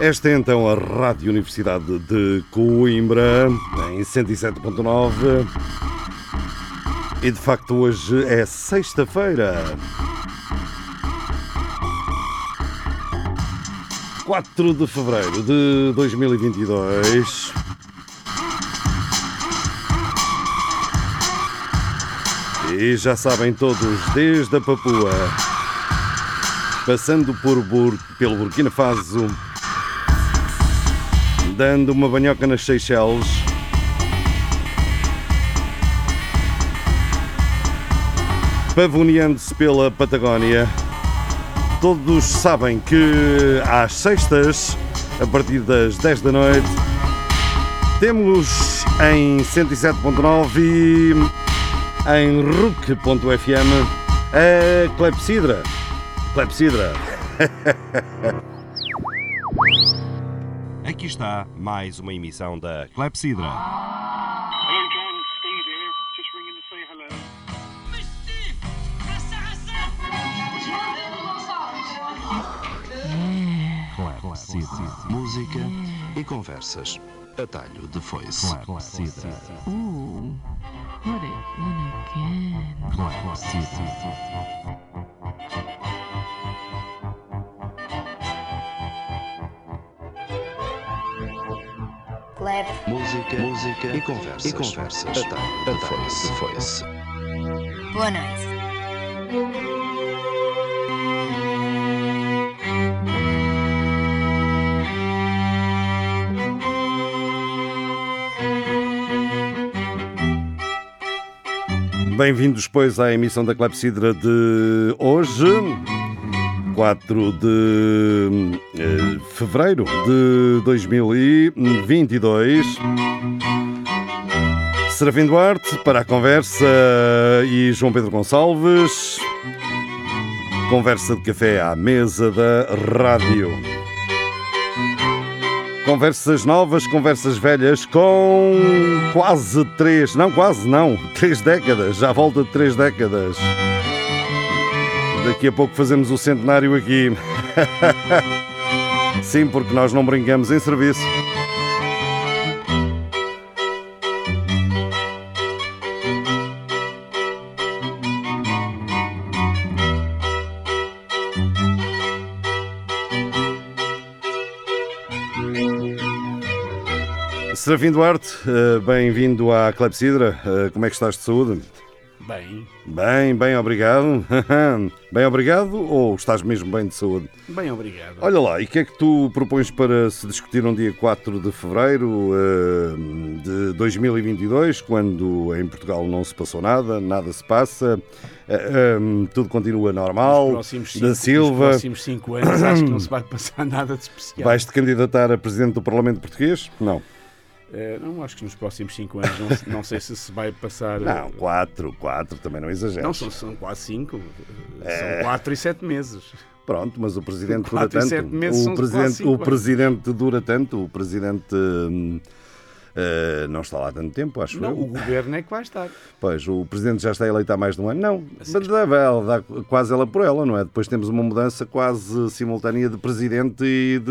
Esta é então a Rádio Universidade de Coimbra, em 107.9. E de facto hoje é sexta-feira. 4 de fevereiro de 2022. E já sabem todos, desde a Papua, passando por Bur pelo Burkina Faso, dando uma banhoca nas Seychelles, pavoneando-se pela Patagónia. Todos sabem que às sextas, a partir das 10 da noite, temos em 107.9 e em RUC.fm a Clepsidra. Clepsidra. Aqui está mais uma emissão da Clepsidra. Clepsidra. Música e conversas. Atalho de foice. Clepsidra. Ooh, what it in again. Clap. Música, música e conversas. E conversas. Atalho de foice. foice. Boa noite. Bem-vindos, pois, à emissão da Clepsidra de hoje, 4 de eh, fevereiro de 2022. Serafim Duarte para a conversa e João Pedro Gonçalves. Conversa de café à mesa da rádio. Conversas novas, conversas velhas, com quase três, não quase não, três décadas, já volta de três décadas. Daqui a pouco fazemos o centenário aqui. Sim, porque nós não brincamos em serviço. Serafim Duarte, eh, bem-vindo à Clepsidra. Eh, Como é que estás de saúde? Bem, Bem, bem, obrigado. bem, obrigado ou estás mesmo bem de saúde? bem, obrigado. Olha lá, e o que é que tu propões para se discutir no dia 4 de fevereiro eh, de 2022, quando em Portugal não se passou nada, nada se passa, eh, eh, tudo continua normal? Nos cinco, da nos Silva, próximos cinco anos acho que não se vai passar nada de especial. vais-te candidatar a Presidente do Parlamento Português? Não. Eh, não, acho que nos próximos cinco anos não, não sei se se vai passar. eh, Não, 4, 4, também não exageres. Não, são, são quase cinco. eh, É. São quatro e sete meses. Pronto, mas o presidente dura Quatro e tanto. sete meses O presidente, o presidente dura tanto. O presidente hum, eh, não está lá tanto tempo, acho Não, eu. o governo é que vai estar. Pois, o presidente já está eleito há mais de um ano. Não, mas dá, dá quase ela por ela, não é? Depois temos uma mudança quase simultânea de presidente e de.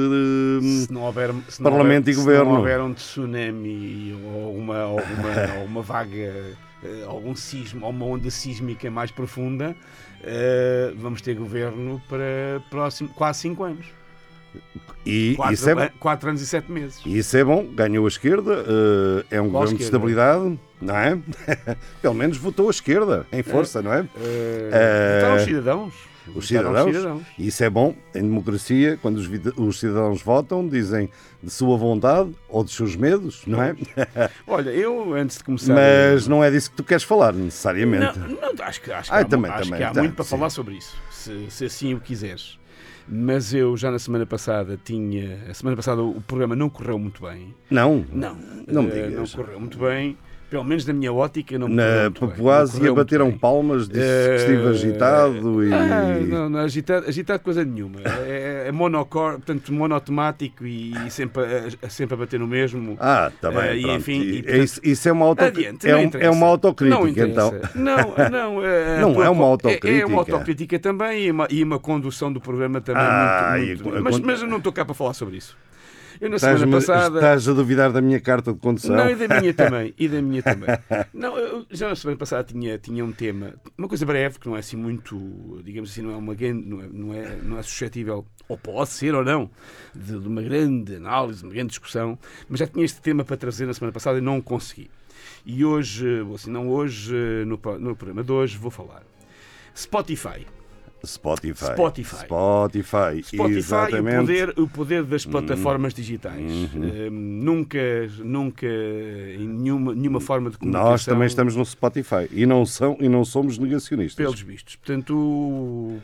hum, Se não houver, se não Parlamento houver, e governo. Se não houver um tsunami ou uma, ou uma, ou uma vaga, eh, algum sismo, ou uma onda sísmica mais profunda, eh, vamos ter governo para próximo, quase cinco anos. E Quatro, isso é, bom. quatro anos e sete meses. isso é bom, ganhou a esquerda, eh, é um governo de estabilidade, não é? Pelo menos votou a esquerda, em força, não é? Eh, Eh, votaram os cidadãos. Os cidadãos, e isso é bom em democracia, quando os, os cidadãos votam, dizem de sua vontade ou dos seus medos, não é? Olha, eu antes de começar. Mas não é disso que tu queres falar, necessariamente. Não, não, acho que, acho que há, também, acho também, que há tá, muito para sim. falar sobre isso, se, se assim o quiseres. Mas eu já na semana passada tinha. A semana passada o programa não correu muito bem. Não, Não, Não me eh, digas. não correu muito bem. Pelo menos na minha ótica não me na Papuásia bateram bem. palmas, disse que estive Eh, agitado e. Ah, não, não, agitado, agitado coisa nenhuma. É, é monocor, portanto, monotemático e, e sempre, a, sempre a bater no mesmo. Ah, está bem. Eh, e, enfim, E- e, é isso, isso é uma, auto... Adiante, é um- é uma autocrítica, não então. Não, não, eh, Não é uma co- autocrítica. É, é uma autocrítica também e uma, e uma condução do programa também Ah, muito. e muito- a- mas, mas eu não estou cá para falar sobre isso. Eu na semana passada. Estás a duvidar da minha carta de condução? Não, e da minha também. E da minha também. Não, eu já na semana passada tinha, tinha um tema, uma coisa breve, que não é assim muito, digamos assim, não é uma grande, não é, não é, não é suscetível, ou pode ser ou não, de, de uma grande análise, uma grande discussão, mas já tinha este tema para trazer na semana passada e não o consegui. E hoje, ou assim, não hoje, no, no programa de hoje, vou falar. Spotify. Spotify. Spotify. Spotify. Spotify, o Exatamente. Uhum. poder, o poder das plataformas digitais. Eh, nunca, nunca, em nenhuma, nenhuma forma de comunicação. Nós também estamos no Spotify e não, são, e não somos negacionistas. Pelos vistos. Portanto, o,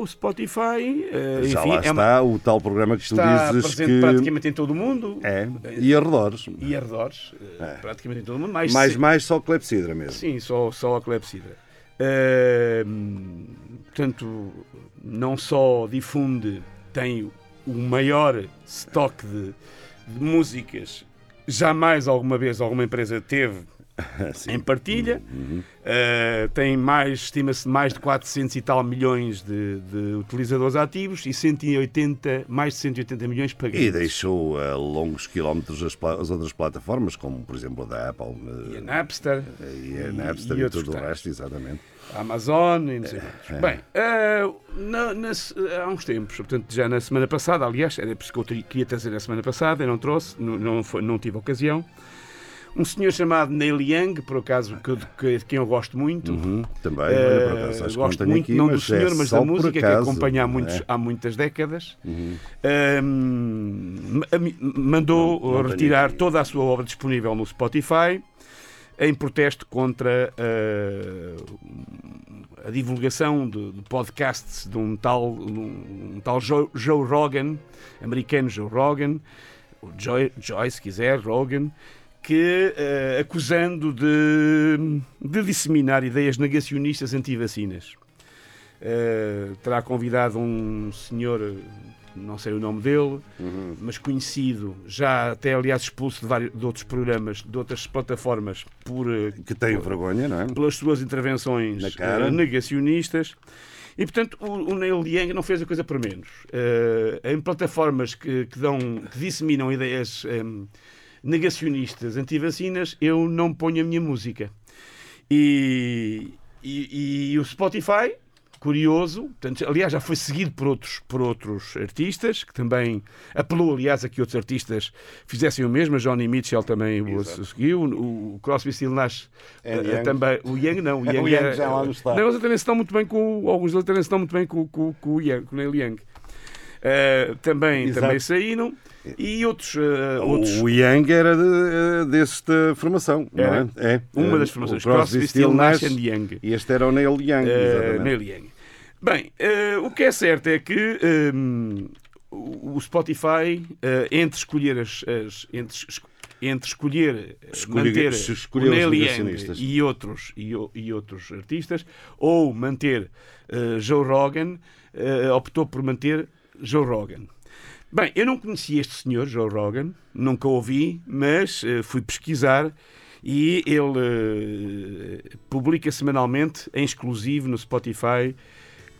o Spotify eh, Já enfim, lá é está uma- o tal programa que tu dizes presente que praticamente em todo o mundo é e arredores. e arredores, eh, praticamente em todo o mundo. Mais, Mais, mais só clepsidra mesmo. Sim, só, só a clepsidra. Portanto, não só difunde, tem o maior estoque de, de músicas jamais alguma vez alguma empresa teve. em partilha. Uh, tem mais, estima-se, mais de 400 e tal milhões de, de utilizadores ativos e 180, mais de 180 milhões pagantes. E deixou a longos quilómetros as, as outras plataformas, como por exemplo a da Apple eh, E a Napster, e a Napster e e, outros tudo o resto, exatamente. a Amazon e não sei. É. Bem, uh, na- nas- há uns tempos, portanto, já na semana passada, aliás, era por isso que eu queria trazer na semana passada, eu não trouxe, não, não, foi- não tive ocasião. Um senhor chamado Neil Young, por acaso, que, que- de quem eu gosto muito. Uhum, também, Eh, olha, por acaso, acho que gosto não tenho muito, aqui, não do mas é senhor, mas só da música que acaso, acompanha há, não muitos, é? Uhum. há muitas décadas. Mi- mandou Não- não retirar toda a sua obra disponível no Spotify em protesto contra ah, a divulgação de, de podcasts de um tal, um, tal Joe, Joe Rogan, americano Joe Rogan, o Joy, Joy, se quiser, Rogan, que eh, acusando de, de disseminar ideias negacionistas anti-vacinas. Eh, terá convidado um senhor, não sei o nome dele, mas conhecido, já até aliás expulso de, vários, de outros programas, de outras plataformas, por, eh, Que tem vergonha, não é? pelas suas intervenções eh, negacionistas. E, portanto, o, o Neil Young não fez a coisa por menos. Em plataformas que, que dão, que disseminam ideias em, negacionistas anti-vacinas, eu não ponho a minha música. E, e- e o Spotify, curioso, portanto, aliás, já foi seguido por outros, por outros artistas, que também apelou, aliás, a que outros artistas fizessem o mesmo. A Johnny Mitchell também o seguiu, o, o Crosby, Still Nash And eh, também. O Young não, o Young, O Young é- já lá não está. Não, eles também se dão muito bem com, alguns deles também se dão muito bem com, com, com o Young, com o Neil Young. Eh, também, Exato. também saíram e outros, eh, outros O Young era de, eh, desta formação, Era. não é? É. uma das formações, Still, Still, Nash and Young. E este era o Neil Young, Eh, exatamente. Neil Young. Bem, o que é certo é que ehm, o Spotify, entre escolher as, as- entre, entre escolher Escolhe- manter escolher Neil Young e outros, e, e outros artistas, ou manter eh, Joe Rogan, eh, optou por manter Joe Rogan. Bem, eu não conhecia este senhor, Joe Rogan, nunca ouvi, mas eh, fui pesquisar e ele eh, publica semanalmente, em exclusivo no Spotify,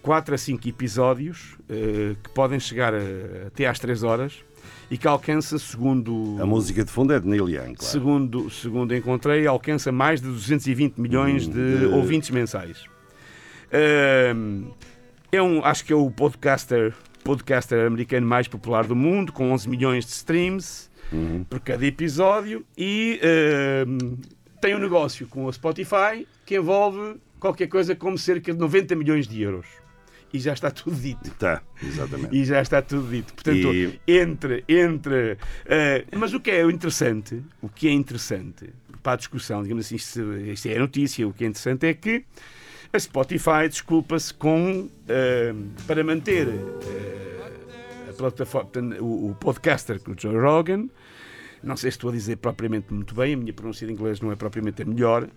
4 a 5 episódios eh, que podem chegar a- até às 3 horas e que alcança, segundo, A música de fundo é de Neil Young, claro. segundo, segundo encontrei, alcança mais de 220 milhões de, Hum, de- ouvintes mensais. Ahm, é um, acho que é o podcaster, podcaster americano mais popular do mundo, com 11 milhões de streams Uhum. por cada episódio e ahm, tem um negócio com a Spotify que envolve qualquer coisa como cerca de 90 milhões de euros. E já está tudo dito. Tá, exatamente. E já está tudo dito. Portanto, E- entre, entre. eh, mas o que é interessante, o que é interessante para a discussão, digamos assim, isto, isto é a notícia, o que é interessante é que a Spotify desculpa-se com eh, para manter eh, a plataforma, o, o podcaster com o Joe Rogan. Não sei se estou a dizer propriamente muito bem, a minha pronúncia de inglês não é propriamente a melhor.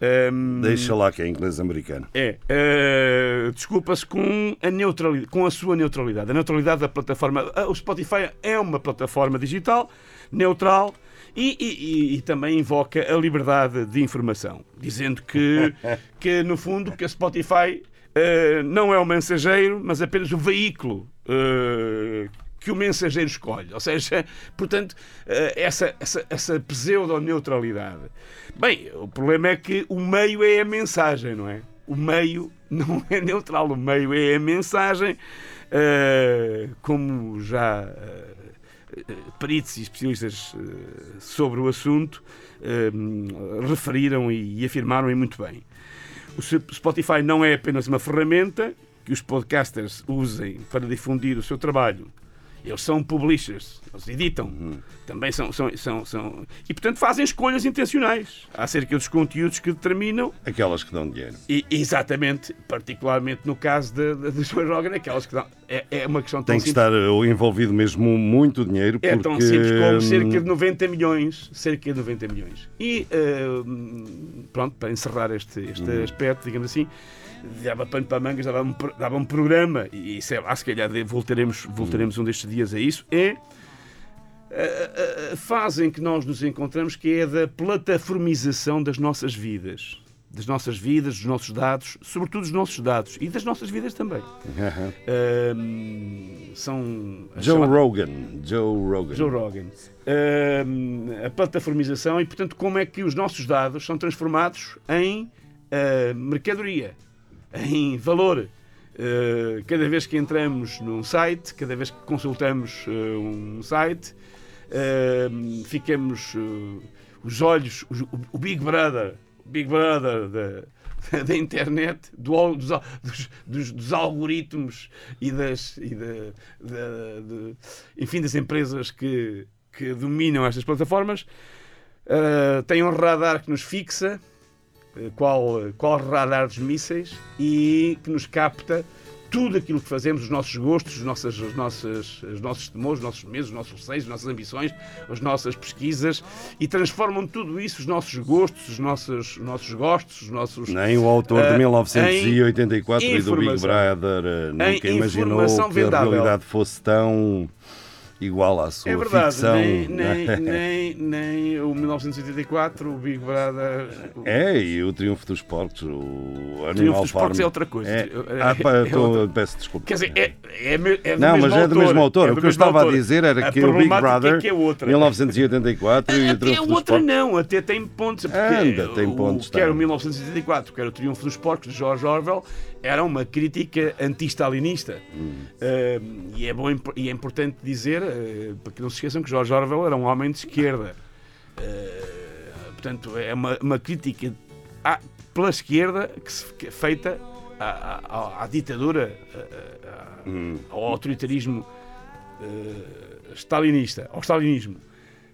Ehm, Deixa lá que é inglês americano. é, eh, desculpa-se com a neutralidade, com a sua neutralidade, a neutralidade da plataforma. O Spotify é uma plataforma digital neutral e, e- e- também invoca a liberdade de informação, dizendo que, que no fundo que a Spotify eh, não é o mensageiro, mas apenas o veículo eh, que o mensageiro escolhe. Ou seja, portanto, eh, essa, essa, essa pseudo-neutralidade. Bem, o problema é que o meio é a mensagem, não é? O meio não é neutral, o meio é a mensagem. como já peritos e especialistas eh, sobre o assunto eh, referiram e afirmaram e muito bem. O Spotify não é apenas uma ferramenta que os podcasters usem para difundir o seu trabalho. Eles são publishers, eles editam, também são, são, são, são. E, portanto, fazem escolhas intencionais acerca dos conteúdos que determinam Aquelas que dão dinheiro. e, exatamente, particularmente no caso de Joe Rogan, aquelas que dão, é, é uma questão tão Tem que simples. estar eh, envolvido mesmo muito dinheiro. É porque, tão simples como cerca de hum, 90 milhões. Cerca de 90 milhões. E, eh, pronto, para encerrar este, este Uhum. aspecto, digamos assim, dava pano para mangas, dava um, dava um programa, e sei lá, se calhar voltaremos, voltaremos um destes dias a isso, é a, a- a fase em que nós nos encontramos, que é da plataformização das nossas vidas. Das nossas vidas, dos nossos dados, sobretudo dos nossos dados e das nossas vidas também. Ahm, são Joe Rogan. Joe Rogan. Joe Rogan. Ahm, a plataformização e, portanto, como é que os nossos dados são transformados em ah, mercadoria, em valor. Ah, cada vez que entramos num site, cada vez que consultamos ah, um site, ah, ficamos os olhos, os- o, Big Brother, o Big Brother da, da internet, do dos, dos, dos- dos algoritmos e das, e da- da- de- enfim, das empresas que, que dominam estas plataformas. Tem um radar que nos fixa, eh, qual, qual radar dos mísseis, e que nos capta tudo aquilo que fazemos, os nossos gostos, os nossos, os nossos, os nossos temores, os nossos medos, os nossos receios, as nossas ambições, as nossas pesquisas, e transformam tudo isso, os nossos gostos, os nossos, os nossos gostos, os nossos... Nem o autor de 1984 em e do Big. Brother eh, nunca imaginou que a realidade fosse tão igual à sua É verdade, ficção. nem, é? nem, nem, nem o 1984, o Big Brother... o- É, e o Triunfo dos Porcos, o o Animal Triunfo dos Farm. Porcos é outra coisa. É. É- Ah, pá, é eu tô- outra- peço desculpa. Quer dizer, é, é, é do Não, mesmo mas é do mesmo autor. é o que eu estava autor. a dizer era A que o Big Brother, é que é outra. 1984 e o Triunfo dos outra Porcos. não, até tem pontos. Porque Anda, tem o- pontos, Quer tem. o 1984, quer o Triunfo dos Porcos de George Orwell, era uma crítica anti-stalinista. Hum. Ah, e, é bom, e é importante dizer, para que não se esqueçam, que George Orwell era um homem de esquerda. Ah, portanto, é uma, uma crítica à- pela esquerda que se, que é feita à, à- à ditadura, à- à- ao autoritarismo stalinista, ao stalinismo.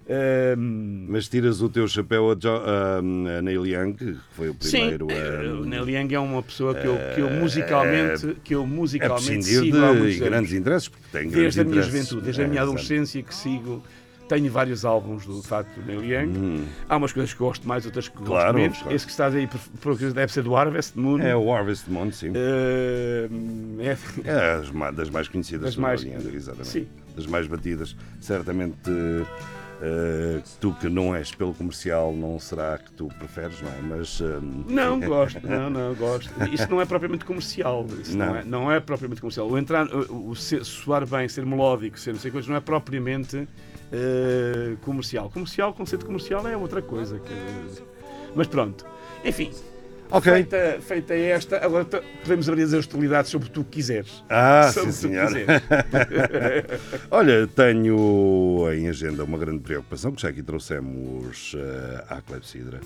Ah, Mas tiras o teu chapéu a, Jo- a- a Neil Young, que foi o primeiro Sim, a. eh, o Neil Young é uma pessoa que eu, que eu musicalmente, que eu É musicalmente sigo há de grandes interesses, porque tem grandes Desde a minha juventude, desde a É, minha exato. adolescência que sigo. Tenho vários álbuns do de facto do Neil Young. Há umas coisas que gosto mais, outras que Hum. Claro, gosto menos. claro. Esse que estás aí, por, deve ser do Harvest Moon. É o Harvest Moon, sim. Eh, é, É das mais conhecidas Das mais- Young, exatamente. Sim. Das mais batidas. Certamente eh, tu que não és pelo comercial não será que tu preferes, não é? Mas eh, Não, gosto, não, não, gosto. Isso não é propriamente comercial. Não, Não. é, não é propriamente comercial. O entrar, o, o ser- soar bem, ser melódico, ser não sei coisas, não é propriamente eh, comercial. Comercial, conceito comercial é outra coisa. que- Mas pronto. Enfim. Ok. Feita, feita esta, agora podemos abrir as hostilidades sobre o que tu quiseres. Ah, sobre sim, senhor. Olha, tenho em agenda uma grande preocupação que já aqui trouxemos eh, à Clepsidra,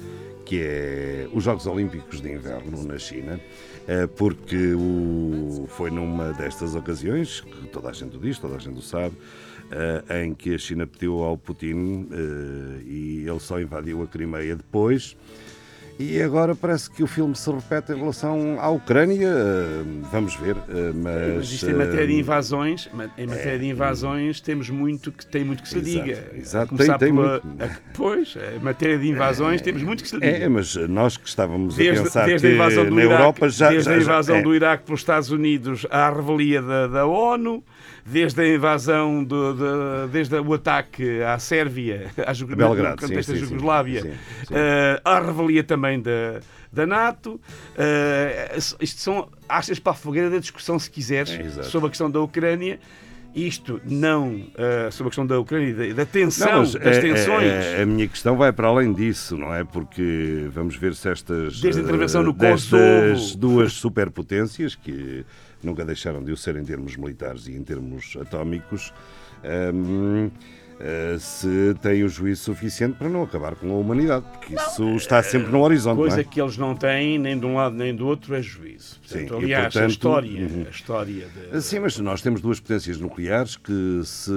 que é os Jogos Olímpicos de Inverno na China, eh, porque o- foi numa destas ocasiões, que toda a gente o diz, toda a gente o sabe, eh, em que a China pediu ao Putin e ele só invadiu a Crimeia depois. E agora parece que o filme se repete em relação à Ucrânia. Vamos ver, eh, mas. Mas isto em matéria de eh, invasões, em matéria de invasões, temos muito que tem muito que se Exato, diga. exato. A Tem- tem pela- muito. a- pois, em matéria de invasões, temos muito que se diga. É, mas nós que estávamos a Desde, pensar desde a que invasão do na Iraque, Europa já. desde já- a já- invasão é. do Iraque pelos Estados Unidos à revelia da, da ONU, desde a invasão, do, de- desde o ataque à Sérvia, à Jugo- Belgrado, no contexto sim, da Jugoslávia, sim, sim. eh, à revelia também da, da NATO. eh, isto são achas para a fogueira da discussão, se quiseres, É, sobre a questão da Ucrânia. Isto não eh, sobre a questão da Ucrânia e da, da tensão, Não, das é- tensões. é- a minha questão vai para além disso, não é? Porque vamos ver se estas. Desde a intervenção eh, no destas Kosovo. duas superpotências, que nunca deixaram de o ser em termos militares e em termos atómicos, hum, eh, se têm o juízo suficiente para não acabar com a humanidade, porque isso está sempre no horizonte. Coisa não é? que eles não têm, nem de um lado nem do outro, é juízo. Portanto, Sim, e, aliás, a portanto, história, uhum. a história de, Sim, mas nós temos duas potências nucleares que se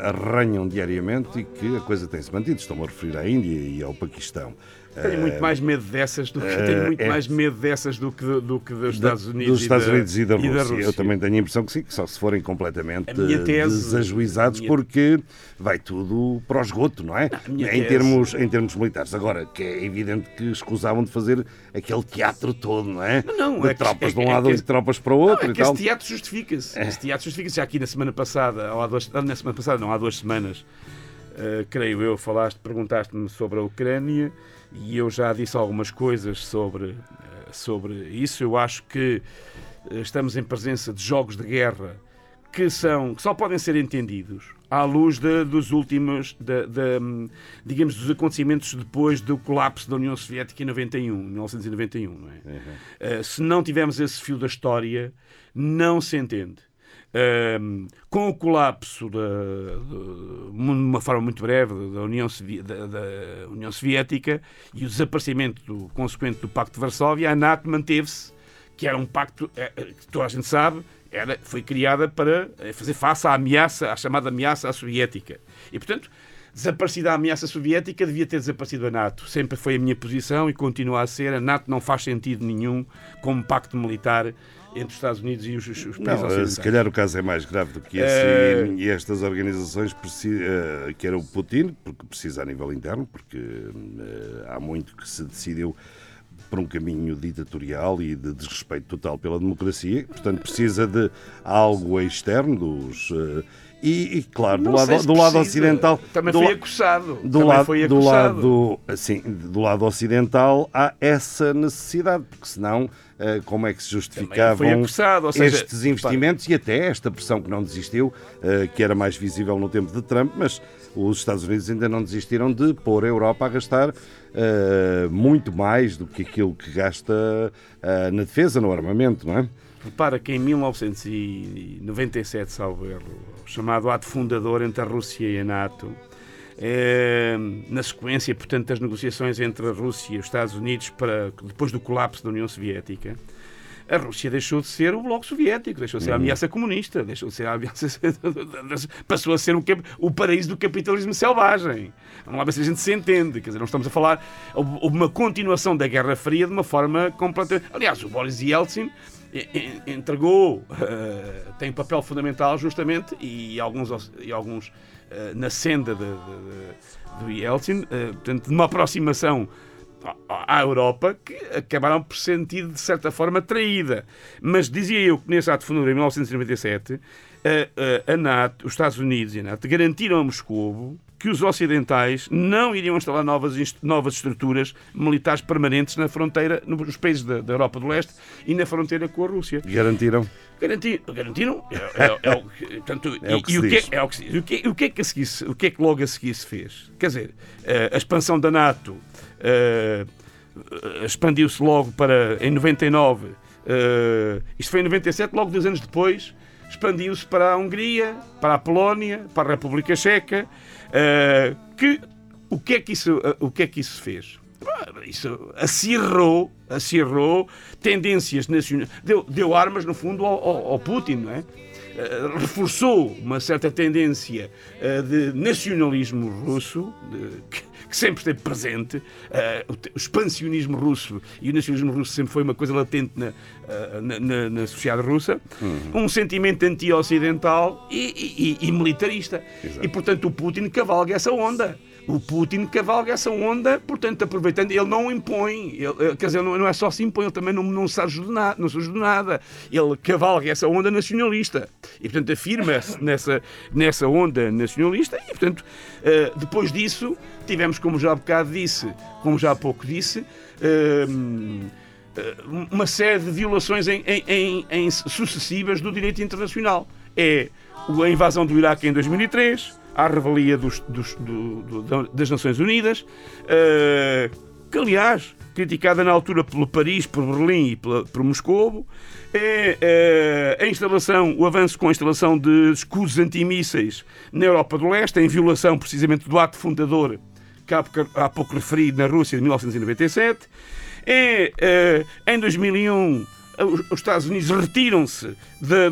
arranham diariamente e que a coisa tem-se mantido. Estou-me a referir à Índia e ao Paquistão. Tenho muito mais medo dessas do que tenho muito é- mais medo dessas do que, do que dos Da- Estados Unidos, dos Estados e, da, Unidos e da Rússia. Eu também tenho a impressão que sim, que só se forem completamente tese- desajuizados, minha- porque vai tudo para o esgoto, não é? minha em, tese- termos, em termos militares. Agora, que é evidente que escusavam de fazer aquele teatro todo, não é? não, de é que- tropas é de um que- é lado que e de tropas para o outro Não, é e que tal. esse teatro justifica-se. Esse teatro justifica-se. Já aqui na semana passada, ou há duas, na semana passada, não, há duas semanas, eh, creio eu, falaste, perguntaste-me sobre a Ucrânia e eu já disse algumas coisas sobre, eh, sobre isso. Eu acho que eh, estamos em presença de jogos de guerra que são que só podem ser entendidos à luz de- dos últimos, da, hum, digamos, dos acontecimentos depois do colapso da União Soviética em 91, 1991, não é? Uh, se não tivermos esse fio da história, não se entende. Um, com o colapso, de, uma forma muito breve, da União, da- da União Soviética e o desaparecimento do, consequente do Pacto de Varsóvia, a NATO manteve-se, que era um pacto eh, que toda a gente sabe, era, foi criada para eh, fazer face à ameaça, à chamada ameaça soviética. E, portanto, desaparecida a ameaça soviética, devia ter desaparecido a NATO. Sempre foi a minha posição e continua a ser. A NATO não faz sentido nenhum como pacto militar entre os Estados Unidos e os, os países Não, eh, ocidentais. se calhar o caso é mais grave do que esse Eh, e, e estas organizações, eh, que era o Putin, porque precisa a nível interno, porque há muito que se decidiu por um caminho ditatorial e de desrespeito total pela democracia, portanto precisa de algo externo dos... eh, e, e, claro, do Não lado, do lado ocidental... Também do foi acossado. do Também lado, foi do acossado. lado assim, do lado ocidental há essa necessidade, porque senão eh, como é que se justificavam ou seja, estes investimentos e até esta pressão que não desistiu, eh, que era mais visível no tempo de Trump, mas os Estados Unidos ainda não desistiram de pôr a Europa a gastar eh, muito mais do que aquilo que gasta na defesa, no armamento, não é? Repara que em 1997, salvo erro, o chamado ato fundador entre a Rússia e a NATO, eh, na sequência, portanto, das negociações entre a Rússia e os Estados Unidos para, depois do colapso da União Soviética, a Rússia deixou de ser o Bloco Soviético, deixou de ser a ameaça comunista, deixou de ser a ameaça. passou a ser o, o paraíso do capitalismo selvagem. Vamos lá ver se a gente se entende. Quer dizer, não estamos a falar. Houve uma continuação da Guerra Fria de uma forma completamente. Aliás, o Boris Yeltsin entregou, eh, tem um papel fundamental justamente, e alguns, e alguns eh, na senda de, de- de- do Yeltsin, eh, portanto, de uma aproximação à Europa que acabaram por sentir de certa forma traída. Mas dizia eu que nesse ato fundador em 1997 a, a, a NATO, os Estados Unidos e a NATO garantiram a Moscou que os ocidentais não iriam instalar novas, novas estruturas militares permanentes na fronteira, nos países da, da Europa do Leste e na fronteira com a Rússia. Garantiram. Garanti- Garantiram. É, é- é o que- portanto, É o que se o que diz. é- o que se diz. O que- o que é que a seguir se- o que é que logo a seguir se fez? Quer dizer, eh, a expansão da NATO eh, expandiu-se logo para em 99. eh, isto foi em 97, logo dois anos depois, expandiu-se para a Hungria, para a Polónia, para a República Checa. eh, que o que é que isso, eh, o que é que isso fez? Isso acirrou, acirrou tendências nacionais, deu, deu armas, no fundo, ao, ao- ao Putin, não é? Eh, reforçou uma certa tendência de nacionalismo russo, que, que sempre esteve presente. Eh, o, expansionismo russo e o nacionalismo russo sempre foi uma coisa latente na, eh, na, na- na sociedade russa. Um sentimento anti-ocidental e, e- e militarista. E, portanto, o Putin cavalga essa onda. O Putin cavalga essa onda, portanto, aproveitando, ele não impõe, ele, eh, quer dizer, não, não é só se impõe, ele também não, não surge de nada, não surge de nada. Ele cavalga essa onda nacionalista e, portanto, afirma-se nessa, nessa onda nacionalista e, portanto, eh, depois disso, tivemos, como já há bocado disse, como já há pouco disse, eh, uma série de violações em, em- em- em sucessivas do direito internacional. é a invasão do Iraque em 2003, a revelia dos- dos- do- do- das Nações Unidas, eh, que aliás, criticada na altura pelo Paris, por Berlim e pela- por Moscou, é eh, a instalação, o avanço com a instalação de escudos antimísseis na Europa do Leste, em violação precisamente do ato fundador que há pouco, há pouco referi na Rússia de 1997. É, eh, em 2001, os, os Estados Unidos retiram-se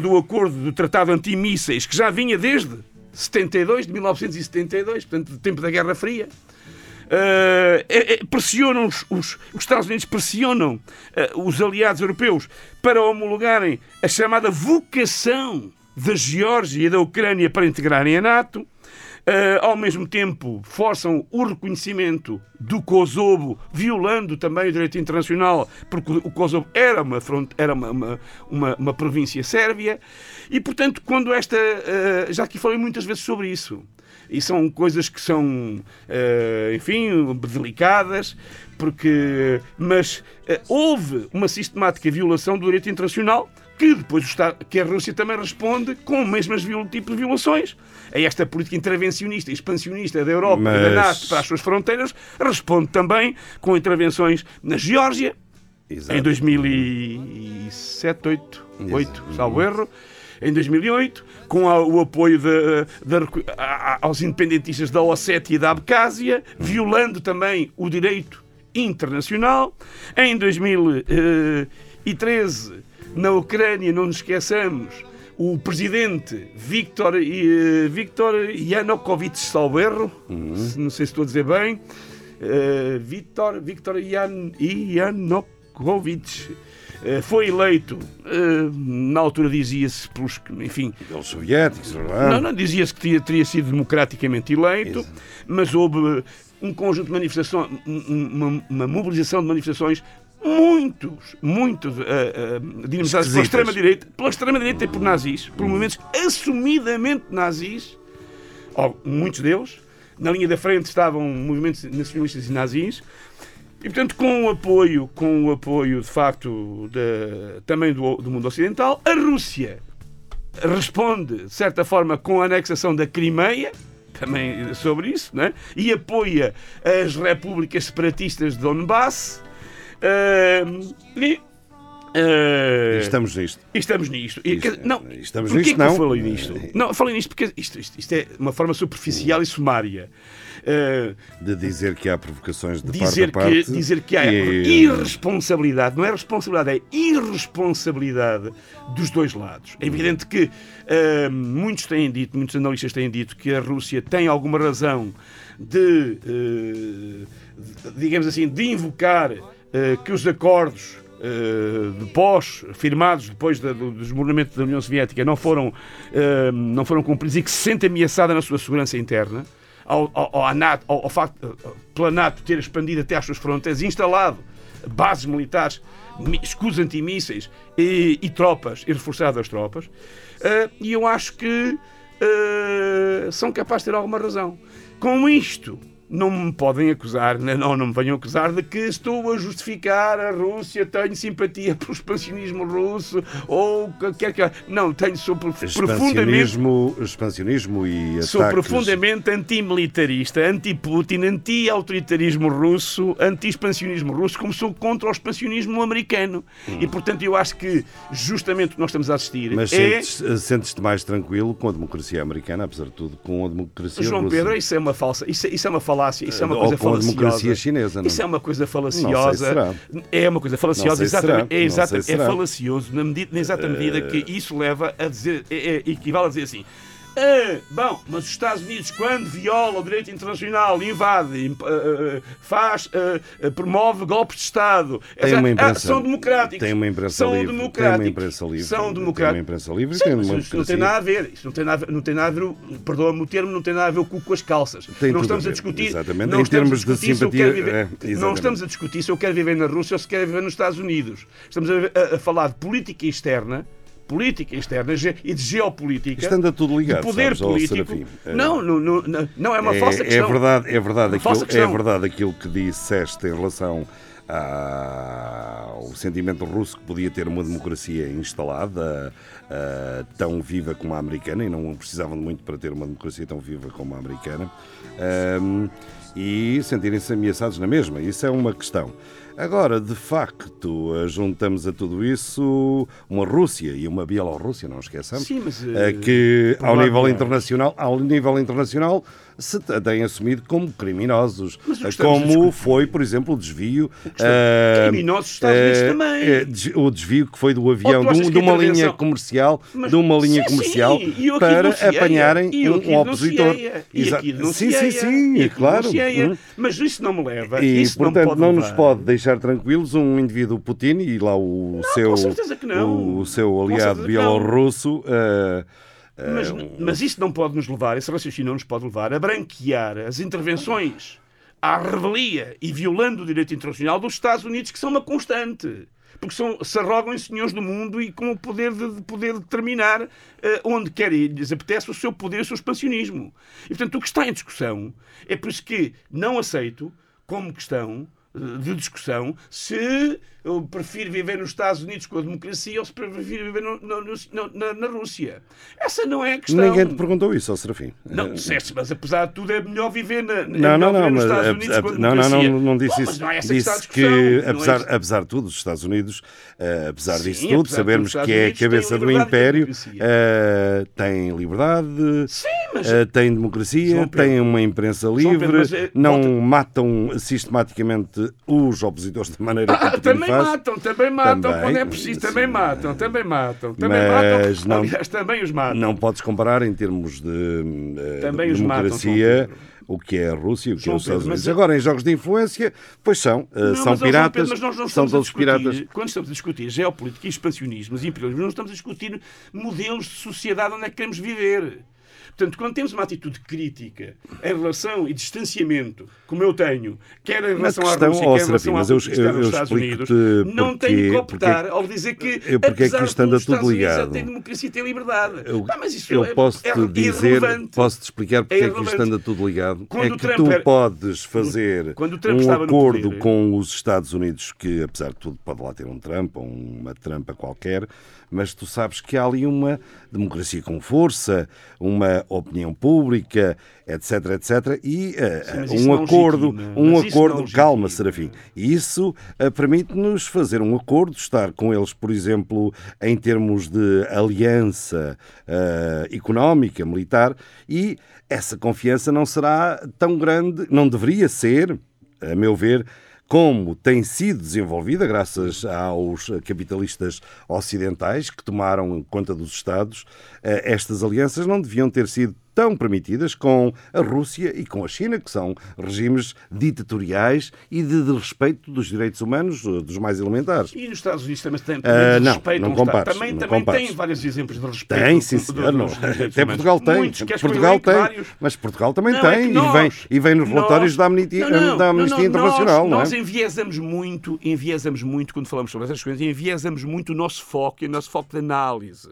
do acordo do Tratado Antimísseis, que já vinha desde 72, de 1972, portanto, do tempo da Guerra Fria. Eh, é- é- pressionam os, os- os Estados Unidos pressionam eh, os aliados europeus para homologarem a chamada vocação da Geórgia e da Ucrânia para integrarem a NATO. Eh, ao mesmo tempo, forçam o reconhecimento do Kosovo, violando também o direito internacional, porque o Kosovo era uma, front- era uma, uma, uma- uma província sérvia. E, portanto, quando esta. eh, já aqui falei muitas vezes sobre isso. E são coisas que são, eh, enfim, delicadas, porque. Mas houve uma sistemática violação do direito internacional que depois o Estado- que a Rússia também responde com o mesmo tipo de violações. A esta política intervencionista e expansionista da Europa e da Mas- NATO para as suas fronteiras, responde também com intervenções na Geórgia, Exato. em 2007, 8, 8 salvo erro, em 2008, com a- o apoio a- a- aos independentistas da Ossétia e da Abcásia, violando também o direito internacional. Em 2013, na Ucrânia, não nos esqueçamos, o presidente Viktor, eh, Viktor Yanukovych, salvo erro, se- não sei se estou a dizer bem, eh, Viktor, Viktor Yan, Yanukovych eh, foi eleito, na altura dizia-se pelos, que, enfim, Os soviéticos, não é? não, não, dizia-se que teria, teria sido democraticamente eleito, Exato. mas houve um conjunto de manifestações, um- um- uma, uma mobilização de manifestações muitos, muito uh, dinamizadas pela Esquisitas. extrema-direita, pela extrema-direita e por nazis, por movimentos assumidamente nazis, ó, muitos deles. Na linha da frente estavam movimentos nacionalistas e nazis. E, portanto, com o apoio, com o apoio de facto da- também do, do mundo ocidental, a Rússia responde, de certa forma, com a anexação da Crimeia, também sobre isso, né? e apoia as repúblicas separatistas de Donbass. Ahm, e, ah, Estamos nisto. estamos nisto. Isto- não, estamos nisto, que eu não? falei nisto? Eh, Não, falei nisto porque isto, isto- isto é uma forma superficial e sumária. Ah, De dizer que há provocações de dizer, parte a parte. que, dizer que há e- irresponsabilidade, não é responsabilidade, é irresponsabilidade dos dois lados. É evidente que ah, muitos têm dito, muitos analistas têm dito que a Rússia tem alguma razão de, de- digamos assim, de invocar que os acordos eh, de pós, firmados depois do desmoronamento da União Soviética, não foram, eh, não foram cumpridos e que se sente ameaçada na sua segurança interna, ao, ao, ao, NATO- ao, ao facto eh, pela NATO ter expandido até às suas fronteiras, instalado bases militares, mi- escudos antimísseis e, e tropas, e reforçado as tropas, eh, e eu acho que eh, são capazes de ter alguma razão. Com isto, não me podem acusar, né, não, não me venham acusar de que estou a justificar a Rússia, tenho simpatia pelo expansionismo russo, ou que quer que. Não, tenho, sou prof- profundamente. Expansionismo, expansionismo e Sou ataques. profundamente antimilitarista, anti-Putin, anti-autoritarismo russo, anti-expansionismo russo, como sou contra o expansionismo americano. E, portanto, eu acho que justamente o que nós estamos a assistir Mas é. sentes- sentes-te mais tranquilo com a democracia americana, apesar de tudo, com a democracia João russa? Pedro, isso é uma falsa, isso é, isso é uma falácia, isso é uma coisa falaciosa. democracia chinesa, não? Isso é uma coisa falaciosa. É uma coisa falaciosa, exatamente. É, Não exata- sei se é falacioso na, medida, na exata medida que isso leva a dizer, é, é, equivale a dizer assim. "Ah, bom, mas os Estados Unidos, quando viola o direito internacional, invade, ah, ah, faz, ah, promove golpes de Estado, Tem uma ah, imprensa, são democráticos. Tem uma imprensa são livre. Tem democráticos. uma imprensa livre. São Tem uma democráticos. imprensa livre Sim, tem uma isso não tem nada a ver. Isso não tem nada, não tem nada a ver, perdoa-me o termo, não tem nada a ver o cu com as calças. Tem não estamos a a, discutir. exatamente. Não Em termos de discutir se eu simpatia, quero viver- é, não estamos a discutir se eu quero viver na Rússia ou se quero viver nos Estados Unidos. Estamos a, a- a falar de política externa. Política externa e de geopolítica. Isto anda tudo ligado, de poder sabes, político. É- Não, não, não, não, é uma falsa é, questão. É verdade, é verdade, aquilo, é verdade aquilo que disseste em relação ao sentimento russo que podia ter uma democracia instalada ah, tão viva como a americana, e não precisavam de muito para ter uma democracia tão viva como a americana, Ahm, e sentirem-se ameaçados na mesma. Isso é uma questão. Agora, de facto, ah, juntamos a tudo isso uma Rússia e uma Bielorrússia, não esqueçamos, Sim, mas, ah, eh, que ao nível internacional, ao nível internacional, se têm assumido como criminosos, Mas o que estamos a como foi, por exemplo, o desvio. ah, Criminosos dos Estados Unidos ah, também. ah, des- o desvio que foi do avião, tu de, de uma linha comercial, Mas- de uma linha sim, comercial, sim, para apanharem um, um opositor. sim, sim, sim, e claro. denunciei-a. Hum. Mas isso não me leva. E, isso portanto, não, não nos pode deixar tranquilos um indivíduo Putin e lá o seu, não. o seu aliado bielorrusso. ah, Mas, mas isso não pode nos levar, esse raciocínio não nos pode levar a branquear as intervenções à revelia e violando o direito internacional dos Estados Unidos, que são uma constante. Porque são, se arrogam em senhores do mundo e com o poder de, de poder determinar eh, onde quer e lhes apetece o seu poder e o seu expansionismo. E, portanto, o que está em discussão é por isso que não aceito como questão de discussão se eu prefiro viver nos Estados Unidos com a democracia ou se prefiro viver no- no- no- na, na Rússia. Essa não é a questão. Ninguém te perguntou isso, ó Serafim. Não, disseste, mas apesar de tudo é melhor viver, na, é Não, não, viver não, nos Estados a- Unidos a- com a não, não, democracia. não, não disse Bom, isso. Não é a disse que, não é apesar, isso. apesar de tudo, os Estados Unidos, eh, apesar Sim, disso apesar tudo, de sabemos tudo, os que é a cabeça do Império, democracia. eh, tem liberdade, Sim, mas eh, tem democracia, tem uma imprensa livre, eh, não matam sistematicamente os opositores da maneira que Ah, Putin também faz. matam, também matam, Também, quando é preciso, também sim. matam, também matam, também Mas matam. não- Aliás, também os matam. Não podes comparar em termos de eh, Também os matam, democracia Pedro. o que é a Rússia o que é os Estados Unidos. mas- Agora, em jogos de influência, pois são. eh, Não, são mas, piratas, Pedro, mas nós não são todos piratas. Quando estamos a discutir geopolítica e expansionismos e imperialismo, não estamos a discutir modelos de sociedade onde é que queremos viver. Portanto, quando temos uma atitude crítica em relação e distanciamento, como eu tenho, quer em relação à Rússia, quer em relação à mas eu- Rússia, quer eu- nos eu Estados Unidos, não porque- tenho que optar porque- ao dizer que, eu- porque é que apesar isto anda de tudo, ligado. têm democracia e têm liberdade. Eu, mas isso eu é, posso é te dizer, irrelevante. posso te explicar porque é, que isto anda tudo ligado. Quando é que tu era- podes fazer um acordo poder- com os Estados Unidos, que apesar de tudo pode lá ter um Trump ou uma trampa qualquer, mas tu sabes que há ali uma democracia com força, uma opinião pública, etc, etc, e Sim, isso um acordo, legitima. um Mas isso acordo, calma. Serafim, isso eh, permite-nos fazer um acordo, estar com eles, por exemplo, em termos de aliança eh, económica, militar, e essa confiança não será tão grande, não deveria ser, a meu ver, como tem sido desenvolvida graças aos capitalistas ocidentais que tomaram conta dos Estados, eh, estas alianças não deviam ter sido tão permitidas com a Rússia e com a China, que são regimes ditatoriais e de, de respeito dos direitos humanos, eh, dos mais elementares. E nos Estados Unidos também, também Ah, não, respeitam não o Estado. compares, Também, não também compares. tem vários exemplos de respeito. Tem, sim, senhor. Não. Até. Portugal tem. Muitos, Portugal elenque tem. vários? Mas Portugal também Não, é tem. e, nós- vem, e vem nos relatórios nós- da Amnistia, Não, não, da Amnistia não, não, Internacional, nós, não é? Nós enviesamos muito, enviesamos muito quando falamos sobre essas coisas, enviesamos muito o nosso foco e o nosso foco de análise.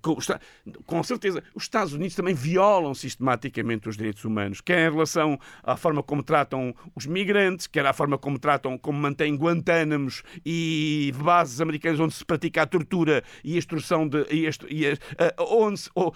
Com, com certeza, os Estados Unidos também violam sistematicamente os direitos humanos, quer em relação à forma como tratam os migrantes, quer à forma como tratam, como mantêm Guantánamos e bases americanas onde se pratica a tortura e a extorsão de. E a, e a- onde se- ou,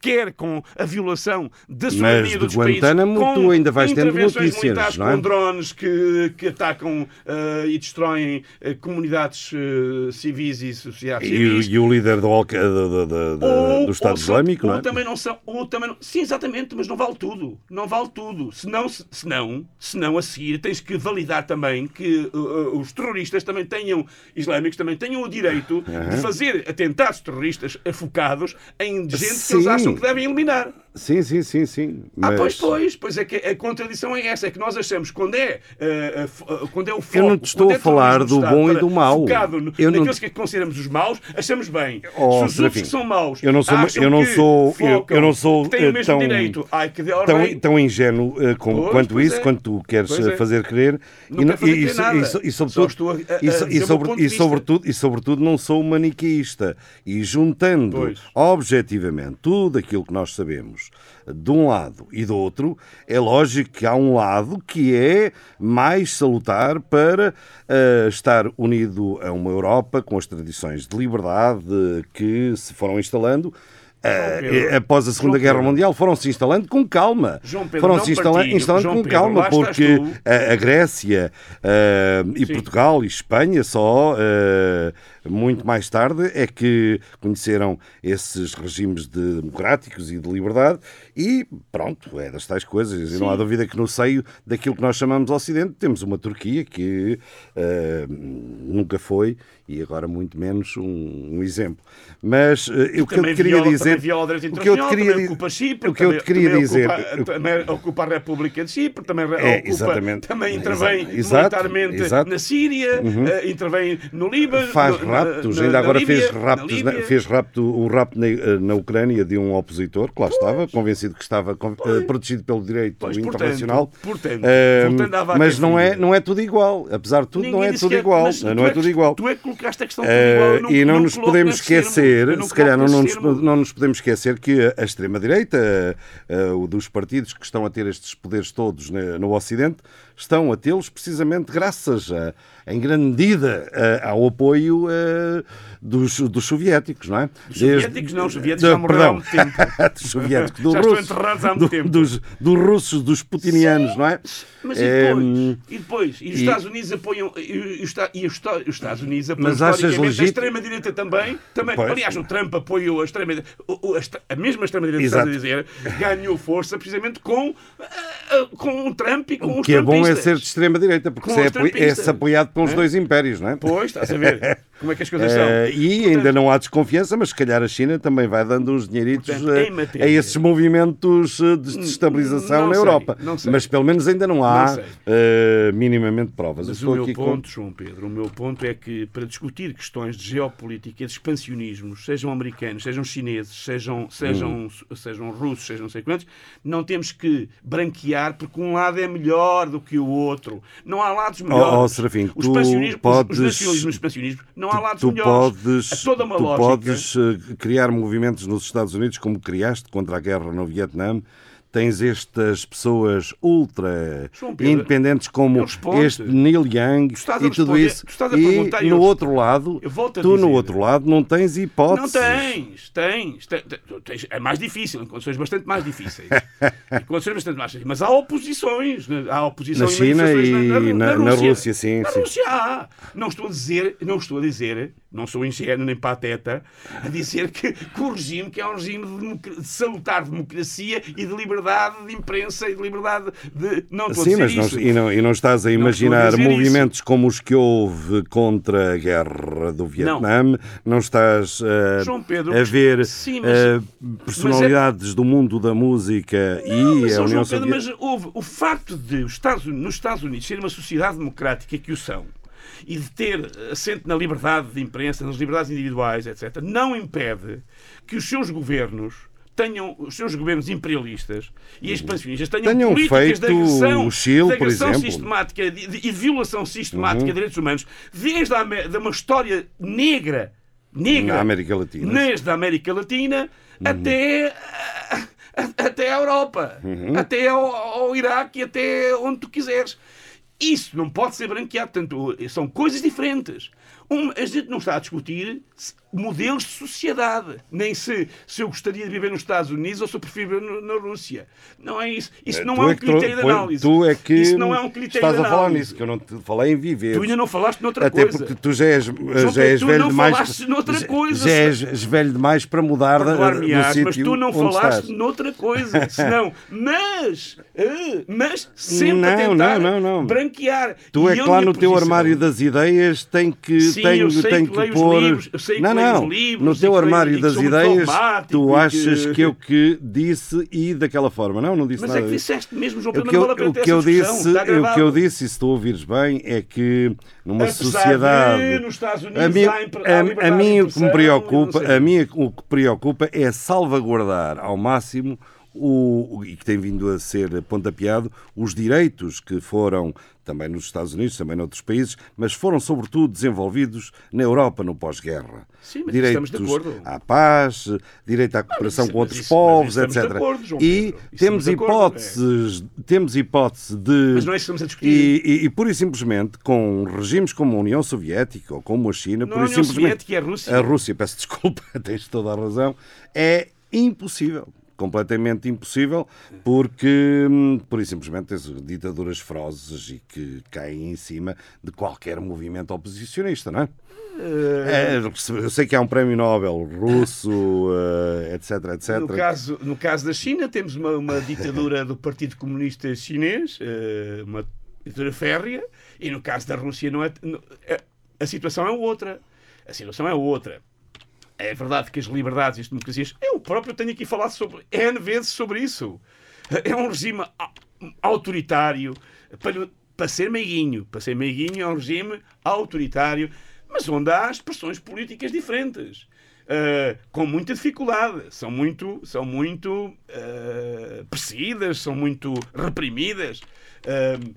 quer com a violação da soberania dos Guantánamo países, com tu ainda vais tendo notícias, não é? com drones que, que atacam eh, e destroem eh, comunidades eh, civis e sociais E, civis. e o líder do, da- da- da- Ou- do Estado ou Islâmico, não ou é? também não são, ou também não, sim, exatamente, mas não vale tudo. Não vale tudo. Senão, se, senão, senão a seguir tens que validar também que uh, uh, os terroristas também tenham, islâmicos também tenham o direito de fazer atentados terroristas focados em gente que Sim. eles acham que devem eliminar. Sim, sim, sim, sim. Ah, Mas pois, pois, pois é que a contradição é essa, é que nós achamos quando é, uh, uh, f- uh, quando é o foco, Eu não te estou é a falar do bom e do mau. Focado no, Eu não naqueles te- que consideramos os maus, achamos bem. Oh, Se os outros que são maus, eu não sou- eu não sou- eu- eu não sou, eh, tão- direito. Ai, tão, tão ingênuo eh, com- Pois, quanto pois isso, é. quanto tu queres eh, é. fazer crer. Não e, fazer e, e, e sobretudo, a- a- e, sobre- sobretudo, e sobretudo não sou maniqueísta. E juntando objetivamente tudo aquilo que nós sabemos lados, de um lado e do outro, é lógico que há um lado que é mais salutar para uh, estar unido a uma Europa com as tradições de liberdade que se foram instalando Uh, após a Segunda Guerra. Mundial foram-se instalando com calma. Foram-se instala instalando João com Pedro, calma, porque a, a Grécia uh, e Sim. Portugal e Espanha só uh, muito mais tarde é que conheceram esses regimes de- democráticos e de liberdade e pronto, é das tais coisas. E não há dúvida que no seio daquilo que nós chamamos Ocidente temos uma Turquia que uh, nunca foi e agora muito menos um, um exemplo. Mas uh, o que eu te queria viola, dizer... viola o o que eu te queria também di- ocupa Chipre, o que eu te queria também dizer- Ocupa, também ocupa a República de Chipre, também É, ocupa, exatamente. também intervém Exato, militarmente exato. Uhum. na Síria, eh, intervém no Líbano. Faz no- raptos, na- ainda na agora Líbia, fez raptos, na- fez rapto, o rapto na, eh, na Ucrânia de um opositor, que lá estava, convencido que estava eh, protegido pelo direito Pois, internacional. portanto, portanto, Eh, vaca mas não é, não é tudo igual. Apesar de tudo, não Ninguém é disse tudo que igual. mas Não tu é tudo igual. Tu é que colocaste a questão tudo igual. não- e não, não nos podemos esquecer, não se calhar não, não nos, não podemos esquecer que a extrema-direita, o dos partidos que estão a ter estes poderes todos no Ocidente, estão a tê-los precisamente graças, a, em grande medida, a- ao apoio eh, dos, dos soviéticos, não é? Os soviéticos não, os soviéticos já morreram há muito tempo. dos soviéticos, dos Já estão russos, enterrados há muito do- tempo. Dos, dos russos, dos putinianos, não é? Mas e Eh, depois? e depois? E os e- Estados Unidos apoiam. E, e os os Esta- os Estados Unidos apoiam Mas achas historicamente a legítimo? extrema-direita também. também. Pois. Aliás, o Trump apoiou a extrema o- o- a, mesma extrema-direita, estás a dizer, ganhou força precisamente com, ah, ah, com o Trump e com O os que é bom é ser de extrema-direita, porque é, é-se apoiado pelos É? dois impérios, não é? Pois, estás a ver como é que as coisas são. Eh, e ainda não há desconfiança, mas se calhar a China também vai dando uns dinheiritos Portanto, eh, em matéria- a esses movimentos eh, de desestabilização não na sei, Europa. Mas pelo menos ainda não há Não eh, minimamente provas. Mas o meu aqui com- ponto, João Pedro, o meu ponto é que para discutir questões de geopolítica, de expansionismos, sejam americanos, sejam chineses, sejam, sejam, Hum. sejam russos, sejam não sei quantos, não temos que branquear porque um lado é melhor do que o outro. Não há lados melhores. oh, Serafim, os, tu podes- os nacionalismos e os expansionismos, não há lados melhores. Podes, É toda uma tu lógica. podes eh, criar movimentos nos Estados Unidos como criaste contra a guerra no Vietnã. Tens estas pessoas ultra Pedro, independentes como este Neil Young e tudo isso. tu estás a e no outro lado, tu no outro lado não tens Não hipóteses. tens, tens, tens, tens- É mais difícil, em condições bastante mais difíceis. em condições bastante mais difíceis. Mas há oposições. né? Há oposição Na China e na- na Rússia, sim, Na sim. Rússia há. Não estou a dizer, não estou a dizer, não sou ingênuo nem pateta, a dizer que, que o regime, que é um regime de, de salutar democracia e de liberdade de imprensa e de liberdade de. Não estou Sim, a mas dizer não, isso. e, não, e não estás a Não imaginar movimentos como os que houve contra a guerra do Vietnã, não, estás eh, João Pedro, a ver sim, mas- eh, personalidades do mundo da música Não, e mas, a União João Pedro, Soviética. mas houve o facto de os Estados, nos Estados Unidos serem uma sociedade democrática que o são e de ter assento na liberdade de imprensa, nas liberdades individuais, etc., não impede que os seus governos tenham os seus governos imperialistas e expansionistas tenham, Tenham políticas de feito agressão, o Chile, de por agressão exemplo. Uhum. sistemática e de, de- de violação sistemática de direitos humanos desde a, de uma história negra negra Na América Latina. Uhum. desde a América Latina até, a- até a Europa, Uhum. até ao, ao Iraque e até onde tu quiseres. Isso não pode ser branqueado. Portanto, são coisas diferentes. Um, a gente não está a discutir modelos de sociedade, nem se, se eu gostaria de viver nos Estados Unidos ou se eu prefiro viver na Rússia. Não é isso. Isso não tu é um é que critério de análise. Tu é que isso não é um critério estás de a falar nisso, que eu não te falei em viver. Tu ainda não falaste noutra Até coisa. porque tu já és, já Pedro, és tu velho não demais. falaste noutra já- coisa, Já és, és velho demais para mudar da, Perdoar-me-ás, do mas sítio tu não falaste estás. noutra coisa, senão, mas, eh, mas sempre Não, a tentar não, não, não. branquear. Tu E é que lá no teu armário das ideias tem que, Sim, tem, eu sei tem que que, pôr. livros, eu sei que não, os não. livros no teu armário das ideias, tu achas que- eu que disse e daquela forma. Não, não disse Mas nada é que disseste mesmo, João Pedro, que, eu, não vale a pena o que eu disse, o que eu disse, e se tu ouvires bem, é que numa Apesar sociedade. de, nos Estados Unidos A mim, a, a liberdade mim o que me preocupa, a mim o que preocupa é salvaguardar ao máximo o- e que tem vindo a ser pontapeado, os direitos que foram também nos Estados Unidos, também noutros países, mas foram sobretudo desenvolvidos na Europa no pós-guerra. Sim, mas Direitos estamos de acordo. à paz, direito à cooperação isso- com mas outros isso- mas povos, etc. acordo, João e temos acordo, hipóteses, temos hipótese de Mas não é isso que estamos a discutir. e, e, e pura e simplesmente com regimes como a União Soviética ou como a China, Não pura é a União simplesmente Soviética, é a Rússia. a Rússia, peço desculpa, tens toda a razão, é impossível. Completamente impossível, porque, hum, pura e simplesmente, tens ditaduras ferozes e que caem em cima de qualquer movimento oposicionista, não é? É, eu sei que há um prémio Nobel russo, eh, etc, etc. No caso, no caso da China, temos uma, uma ditadura do Partido Comunista Chinês, eh, uma ditadura férrea, e no caso da Rússia é, não- é- a situação é outra. A situação é outra. É verdade que as liberdades e as democracias. Eu próprio tenho aqui falado sobre N vezes sobre isso. É um regime autoritário para, para ser meiguinho. Para ser meiguinho é um regime autoritário, mas onde há expressões políticas diferentes. Uh, com muita dificuldade, são muito, são muito uh, perseguidas, são muito reprimidas, Uh,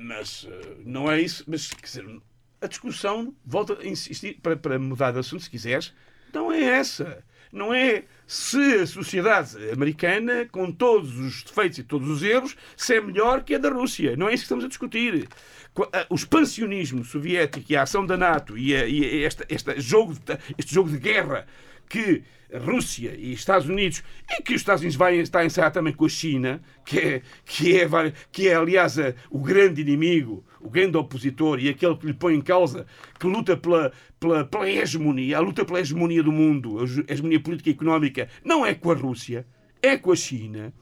mas não é isso. Mas quer dizer, a discussão, volta a insistir, para, para mudar de assunto, se quiseres, não é essa. Não é se a sociedade americana, com todos os defeitos e todos os erros, se é melhor que a da Rússia. Não é isso que estamos a discutir. Co- a- O expansionismo soviético e a ação da NATO e, a- e esta, esta jogo de, este jogo de guerra que a Rússia e Estados Unidos, e que os Estados Unidos vai estar a ensaiar também com a China, que é, que é, que é aliás, o grande inimigo, o grande opositor e aquele que lhe põe em causa, que luta pela, pela, pela hegemonia, a luta pela hegemonia do mundo, a ge- hegemonia política e económica, não é com a Rússia, é com a China.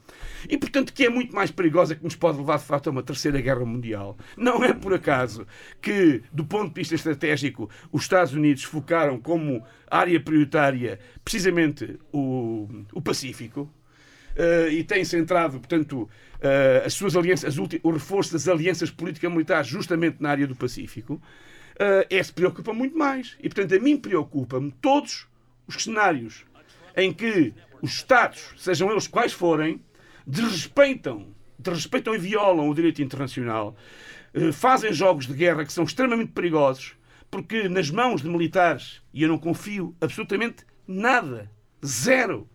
E, portanto, que é muito mais perigosa, que nos pode levar, de facto, a uma terceira guerra mundial. Não é por acaso que, do ponto de vista estratégico, os Estados Unidos focaram como área prioritária precisamente o, o Pacífico, eh, e tem centrado, portanto, eh, as suas alianças, as o reforço das alianças político-militares justamente na área do Pacífico, se preocupa muito mais. E, portanto, a mim preocupa-me todos os cenários em que os Estados, sejam eles quais forem, desrespeitam, desrespeitam e violam o direito internacional, eh, fazem jogos de guerra que são extremamente perigosos, porque nas mãos de militares, e eu não confio absolutamente nada, zero,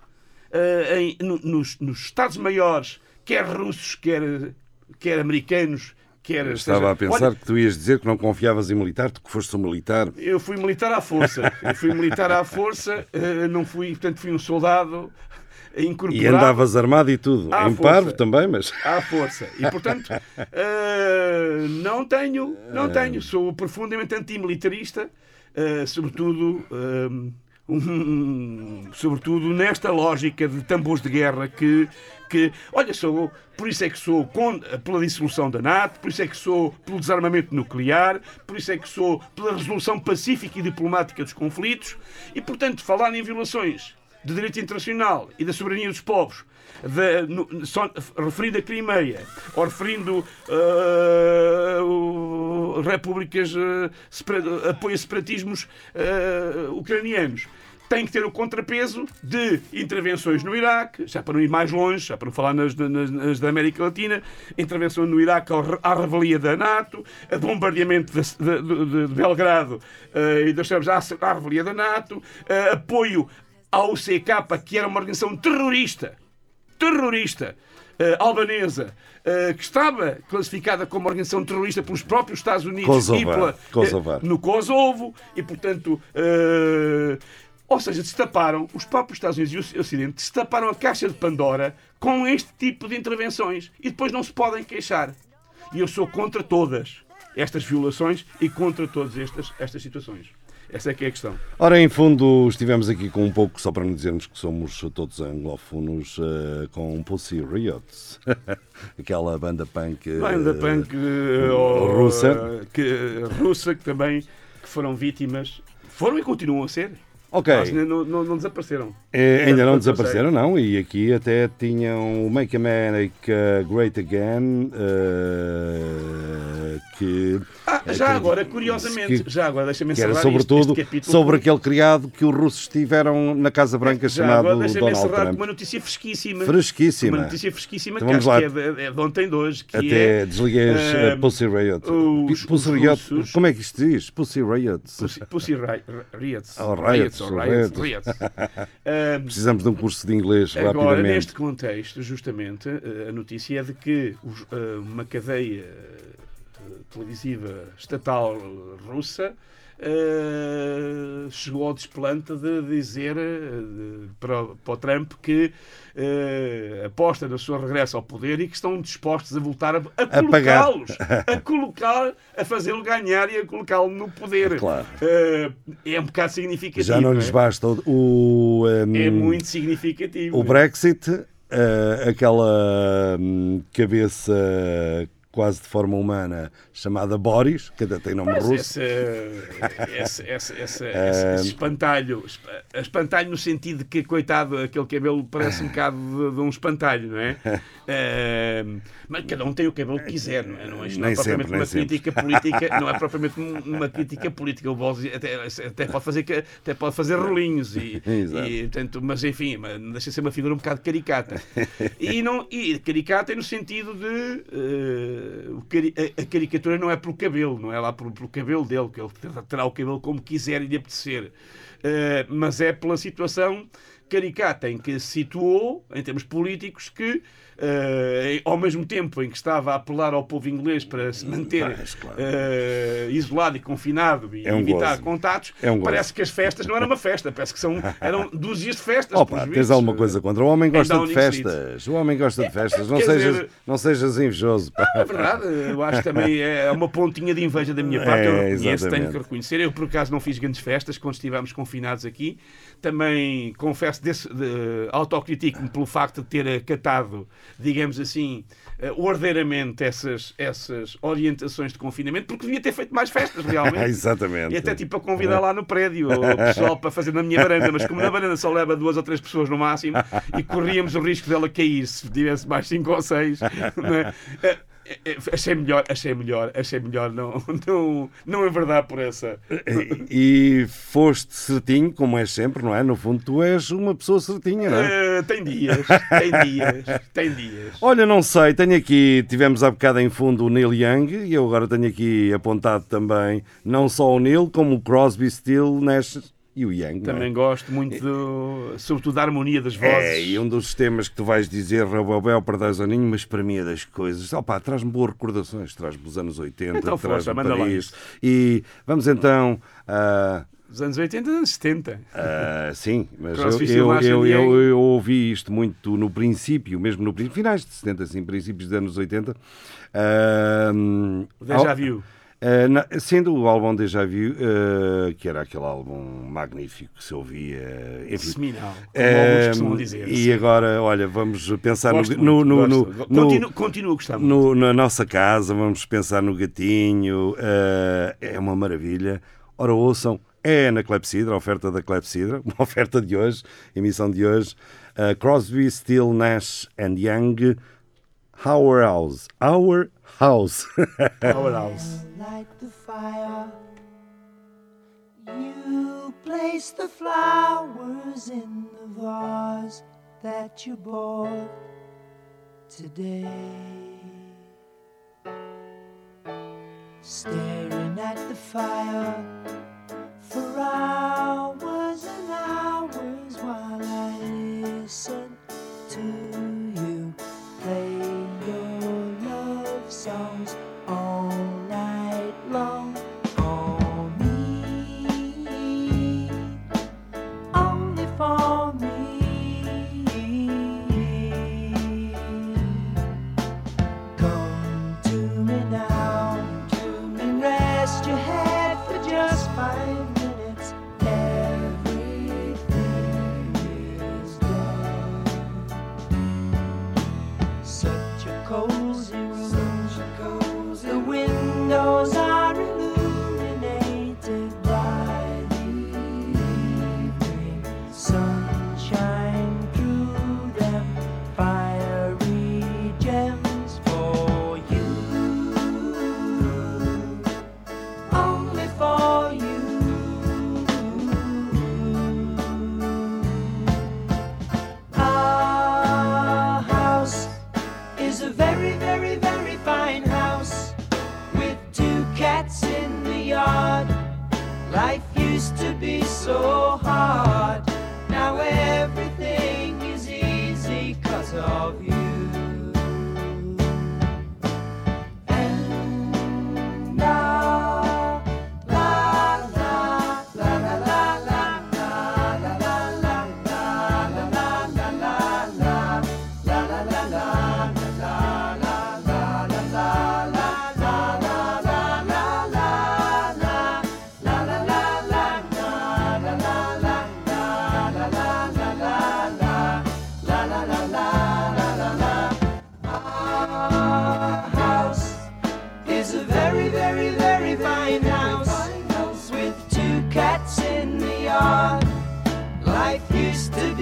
eh, em- no- nos, nos Estados-maiores, quer russos, quer, quer americanos, quer. Estava seja- a pensar Olha, que tu ias dizer que não confiavas em militar, tu que foste um militar. eu fui militar à força. Eu fui militar à força, eh, não fui, portanto, fui um soldado incorporado. E andavas armado e tudo. Em força. parvo também, mas. à força. E, portanto, eh, não tenho, não tenho. Sou profundamente antimilitarista, eh, sobretudo, eh, um- sobretudo nesta lógica de tambores de guerra que, que, olha, sou, por isso é que sou con- pela dissolução da NATO, por isso é que sou pelo desarmamento nuclear, por isso é que sou pela resolução pacífica e diplomática dos conflitos e, portanto, falar em violações de direito internacional e da soberania dos povos, da, no, só, referindo a Crimeia, ou referindo ah, o- repúblicas, separa- apoio a separatismos ah, ucranianos, tem que ter o contrapeso de intervenções no Iraque, já para não ir mais longe, já para não falar nas, nas- nas da América Latina, intervenção no Iraque à revelia da NATO, a bombardeamento de, de- de- de Belgrado eh, e das serbas à, à revelia da NATO, eh, apoio ao UCK, que era uma organização terrorista, terrorista, eh, albanesa, eh, que estava classificada como organização terrorista pelos próprios Estados Unidos Kosovar, pela, Kosovar. eh, no Kosovo, e portanto. Ou seja, destaparam, os próprios Estados Unidos e o Ocidente destaparam a caixa de Pandora com este tipo de intervenções e depois não se podem queixar. E eu sou contra todas estas violações e contra todas estas, estas situações. Essa é que é a questão. Ora, em fundo, estivemos aqui com um pouco, só para não dizermos que somos todos anglófonos, eh, com Pussy Riots, aquela banda punk. eh, Banda punk ou, russa. que, russa que também que foram vítimas, foram e continuam a ser. Ok. Mas ainda não, não, não desapareceram. Eh, ainda não eu desapareceram, não, e aqui até tinham o Make America Great Again, eh, que, Ah, eh, já que- agora, curiosamente, que- já agora deixa-me que era encerrar este- sobretudo este capítulo sobre aquele criado que os russos tiveram na Casa Branca Já chamado agora deixa-me Donald encerrar com Trump. uma notícia fresquíssima. Fresquíssima. Uma notícia fresquíssima Então que lá. que é de, é de ontem de hoje. Que Até é, desliguei eh, Pussy Riot. os- Pussy os Riot. russos- Como é que isto diz? Pussy Riot. Pussy, Pussy Ri- Riots. Oh, riots, riots, riots. riots. Ah, Precisamos de um curso de inglês Agora, rapidamente. neste contexto, justamente, eh, a notícia é de que os- uma cadeia televisiva estatal russa eh, chegou ao desplante de dizer de- para, para o Trump que eh, aposta no seu regresso ao poder e que estão dispostos a voltar a, a colocá-los, a colocar, a fazê-lo ganhar e a colocá-lo no poder. Claro. Eh, é um bocado significativo. Já não lhes é? basta o, um, É muito significativo. o Brexit, eh, aquela hum, cabeça quase de forma humana chamada Boris, que até tem nome Mas russo. esse, esse, esse, esse, espantalho, esp- espantalho no sentido de que, coitado, aquele cabelo parece um bocado de, de um espantalho, não é? Mas cada um tem o cabelo que quiser, não é? Não é, isto não é propriamente sempre, uma sempre. crítica política, não é propriamente um- uma crítica política. O Boris até, até pode fazer, até pode fazer rolinhos, e, e, portanto, mas enfim, deixa de ser uma figura um bocado caricata. E, não, e caricata é no sentido de cari- a, caricatura não é pelo cabelo, não é lá pelo, pelo cabelo dele, que ele terá o cabelo como quiser e lhe apetecer, Eh, mas é pela situação caricata em que se situou, em termos políticos, que eh, ao mesmo tempo em que estava a apelar ao povo inglês para se manter Pois, claro. eh, isolado e confinado e É um evitar gozo. contatos, É um parece que as festas não eram uma festa, parece que são, eram dúzias de festas. Opa, tens alguma coisa contra? O homem gosta de festas. O homem gosta de festas. Não quer sejas, dizer- não sejas invejoso. pá. É verdade, eu acho que também é uma pontinha de inveja da minha parte, eu É, reconheço, tenho exatamente. que reconhecer. Eu, por acaso, não fiz grandes festas quando estivemos confinados aqui. Também, confesso, desse- de, autocritico-me pelo facto de ter acatado, digamos assim, eh, ordeiramente essas, essas orientações de confinamento, porque devia ter feito mais festas, realmente. Exatamente. E até tipo a convidar lá no prédio o pessoal para fazer na minha varanda, mas como na varanda só leva duas ou três pessoas no máximo e corríamos o risco dela cair se tivesse mais cinco ou seis, não é? Eh, eh, achei melhor, achei melhor, achei melhor não, não, não enverdar por essa. E, foste certinho, como és sempre, não é? No fundo, tu és uma pessoa certinha, não é? Eh, tem dias, tem dias, tem dias. Olha, não sei, tenho aqui, tivemos há bocado em fundo o Neil Young e eu agora tenho aqui apontado também não só o Neil, como o Crosby, Still, Nash e o não é? Também gosto muito, do, sobretudo, da harmonia das vozes. É, e um dos temas que tu vais dizer, Rabobel, para dar aninho, mas para mim é das coisas. Opa, traz-me boas recordações, traz-me os anos 80, Então, traz-me Paris. isso. E vamos então. ah, Dos anos 80 e anos 70. ah, sim, mas eu, eu, eu, eu, ouvi isto muito no princípio, mesmo no princípio, finais de 70, assim, princípios dos anos 80. Ah, O Deja Vu. Uh, na- sendo o álbum Déjà Vu, uh, que era aquele álbum magnífico que se ouvia, enfim. Seminal, como alguns Um, costumam dizer. e agora, olha, vamos pensar no, Gosto no, muito, no, no, no- Continuo, continuo a gostar muito. no- na nossa casa, vamos pensar no gatinho, uh, é uma maravilha. Ora, ouçam, é na Clepsidra, a oferta da Clepsidra, uma oferta de hoje, emissão de hoje. Uh, Crosby, Still, Nash and Young, Our House. Our House. Powerhouse. light the fire. You place the flowers in the vase that you bought today. Staring at the fire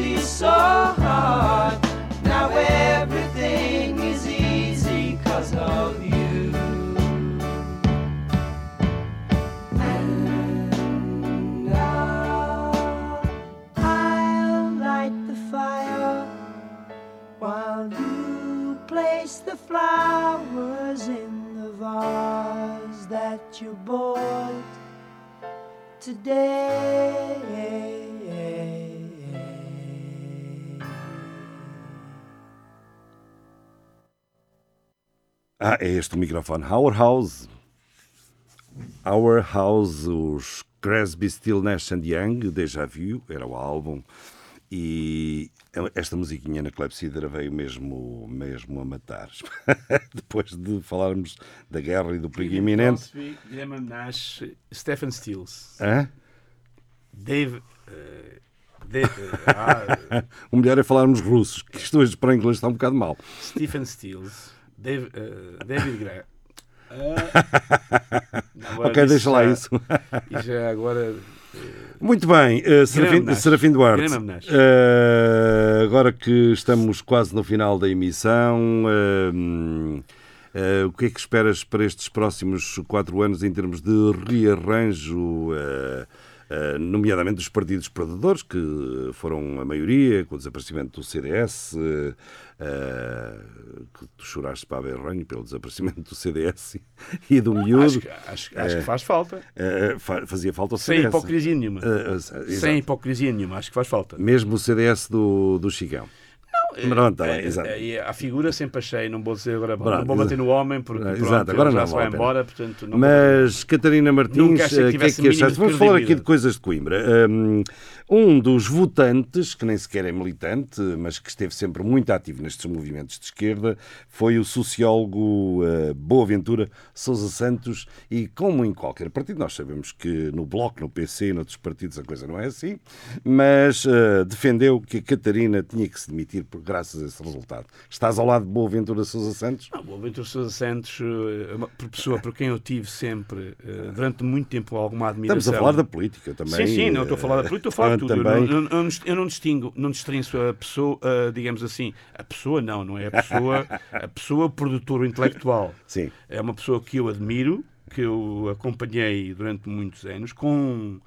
be so hard. Now everything is easy cause of you. And I'll, I'll light the fire while you place the flowers in the vase that you bought today. Ah, é este o microfone. Our House. Our House, os Cresby, Still, Nash and Young, Deja Vu, era o álbum. E esta musiquinha na Clepsidra veio mesmo, mesmo a matar. Depois de falarmos da guerra e do perigo iminente. Graham Nash, Stephen Stills, Hã? Dave. eh, Dave ah, O melhor é falarmos russos, que isto hoje para inglês está um bocado mal. Stephen Stills, Dave, eh, David Graham. Ah, agora ok, deixa lá já- isso. E já agora. Muito bem, eh, Serafim. Serafim Duarte. Eh, agora que estamos quase no final da emissão, eh, eh, o que é que esperas para estes próximos quatro anos em termos de rearranjo, eh, eh, nomeadamente dos partidos perdedores, que foram a maioria, com o desaparecimento do CDS, eh, eh, que tu choraste para a Berranho pelo desaparecimento do CDS e do miúdo. Acho, que- acho, acho que faz falta. Eh, fa- fazia falta o Sem CDS. hipocrisia nenhuma. Eh, eh, Sem hipocrisia nenhuma, acho que faz falta. Mesmo o CDS do, do Chigão. Não, Pronto, tá bem, É, exato. é, a figura sempre achei, não vou dizer agora, Pronto, não vou bater exato. no homem porque Exato, pronto, agora ele já não se vai embora, portanto não Mas, Catarina Martins, que eh, o que é que achaste? Vamos falar aqui de coisas de Coimbra. Um, Um dos votantes, que nem sequer é militante, mas que esteve sempre muito ativo nestes movimentos de esquerda, foi o sociólogo eh, Boaventura Sousa Santos. E como em qualquer partido, nós sabemos que no Bloco, no PC e noutros partidos a coisa não é assim, mas eh, defendeu que a Catarina tinha que se demitir por graças a esse resultado. Estás ao lado de Boaventura Sousa Santos? Não, o Aventura Sousa Santos é uma pessoa por quem eu tive sempre, eh, durante muito tempo, alguma admiração. Estamos a falar da política também. Sim, sim, não estou a falar da política, estou a falar tudo. Eu Também. não, eu não- eu não distingo, não distingo a pessoa, ah, digamos assim, a pessoa não, não é a pessoa, a pessoa produtora intelectual. Sim. É uma pessoa que eu admiro, que eu acompanhei durante muitos anos, com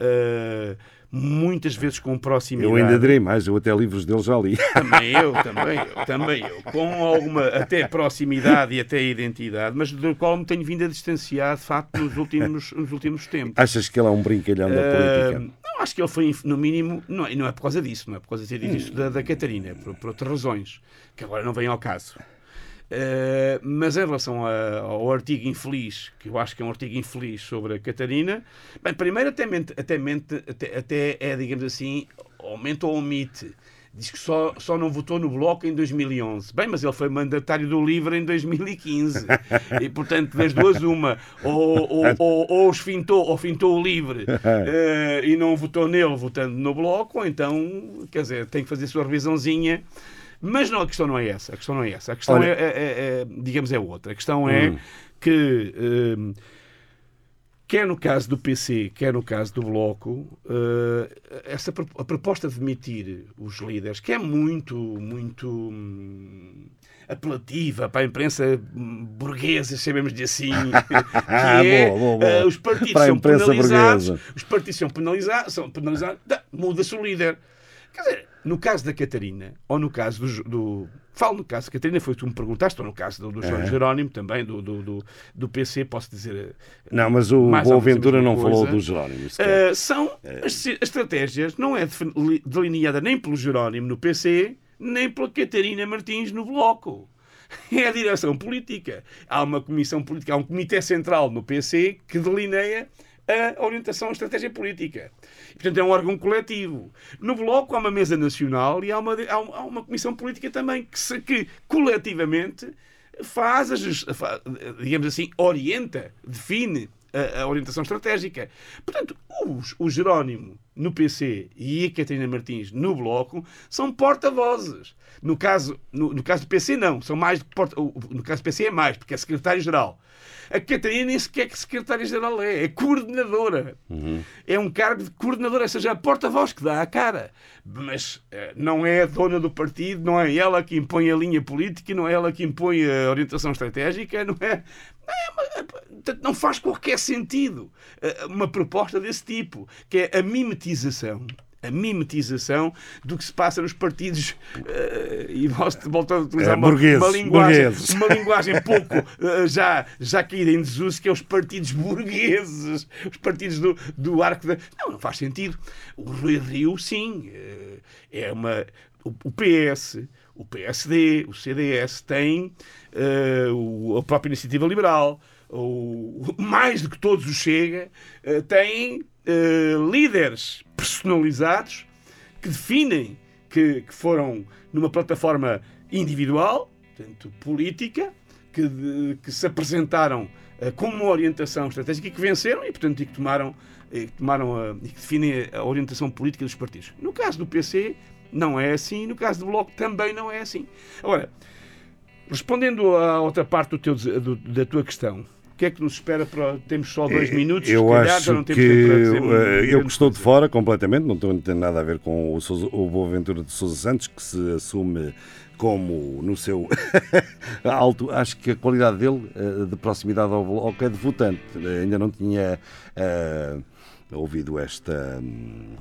ah, muitas vezes com proximidade. Eu ainda direi mais, eu até livros dele já li. Também eu, também eu, também eu. Com alguma até proximidade e até identidade, mas do qual me tenho vindo a distanciar, de facto, nos últimos, nos últimos tempos. Achas que ele é um brincalhão da Ah, política? Acho que ele foi, no mínimo, não, e não é por causa disso, não é por causa de ter dito isso da, da Catarina, é por, por outras razões, que agora não vêm ao caso. Ah, mas em relação a- ao artigo infeliz, que eu acho que é um artigo infeliz sobre a Catarina, bem, primeiro até, mente, até, mente, até, até é, digamos assim, aumenta ou omite. Diz que só, só não votou no Bloco em 2011. Bem, mas ele foi mandatário do LIVRE em 2015. E, portanto, das duas, uma. Ou, ou, ou, ou os fintou, ou fintou o LIVRE eh, e não votou nele, votando no Bloco, ou então, quer dizer, tem que fazer a sua revisãozinha. Mas não, a questão não é essa. A questão não é essa. A questão, Olha- é, é- é- é, digamos, é outra. A questão é que... eh, quer no caso do PC, quer no caso do Bloco, eh, essa, a proposta de demitir os líderes, que é muito, muito hum, apelativa para a imprensa burguesa, chamemos de assim, que Ah, é, boa, boa, boa. eh, os partidos Para a são penalizados, burguesa. os partidos são penalizados, são penalizados, muda-se o líder. Quer dizer, no caso da Catarina, ou no caso do. Do falo no caso da Catarina, foi tu me perguntaste, ou no caso do, do Jorge É. Jerónimo também, do, do, do, do PC, posso dizer. eh, Não, mas o Boaventura não falou coisa. do Jerónimo. Uh, são as, as estratégias, não é delineada nem pelo Jerónimo no PC, nem pela Catarina Martins no Bloco. É a direção política. Há uma comissão política, há um comitê central no PC que delineia a orientação, a estratégia política. E, portanto, é um órgão coletivo. No Bloco há uma mesa nacional e há uma, há uma, há uma comissão política também que, se, que coletivamente faz, a digamos assim, orienta, define a, a orientação estratégica. Portanto, os, o Jerónimo no PC e a Catarina Martins no Bloco são porta-vozes. No caso, no, no caso do PC, não. São mais porta, no caso do PC é mais, porque é secretário-geral. A Catarina nem sequer que secretária-geral é, é coordenadora. É um cargo de coordenadora, ou seja, a porta-voz que dá a cara. Mas eh, não é a dona do partido, não é ela que impõe a linha política, não é ela que impõe a orientação estratégica, não é. Não, é portanto, não faz qualquer sentido eh, uma proposta desse tipo, que é a mimetização. A mimetização do que se passa nos partidos eh, e volto a utilizar É, uma, uma linguagem, burgueses. uma linguagem pouco eh, já, já caída em desuso, que é os partidos burgueses, os partidos do, do arco da. Não, não faz sentido. O Rui Rio, sim, eh, é uma. O, o PS, o PSD, o CDS têm o- a própria Iniciativa Liberal, o, mais do que todos o Chega, eh, têm eh, líderes personalizados que definem que, que foram numa plataforma individual, portanto, política, que, que se apresentaram eh, como uma orientação estratégica e que venceram e, portanto, e que tomaram, e que tomaram a, e que definem a orientação política dos partidos. No caso do PC, não é assim, no caso do Bloco, também não é assim. Agora, respondendo à outra parte do teu, do- da tua questão, o que é que nos espera para. Temos só dois minutos, Eu se calhar, já acho não que temos tempo para dizer eu que estou de fora completamente, não ter nada a ver com o, Sousa, o Boaventura de Sousa Santos, que se assume como no seu alto, acho que a qualidade dele eh, de proximidade ao bloco é de votante. Eh, Ainda não tinha eh, ouvido esta,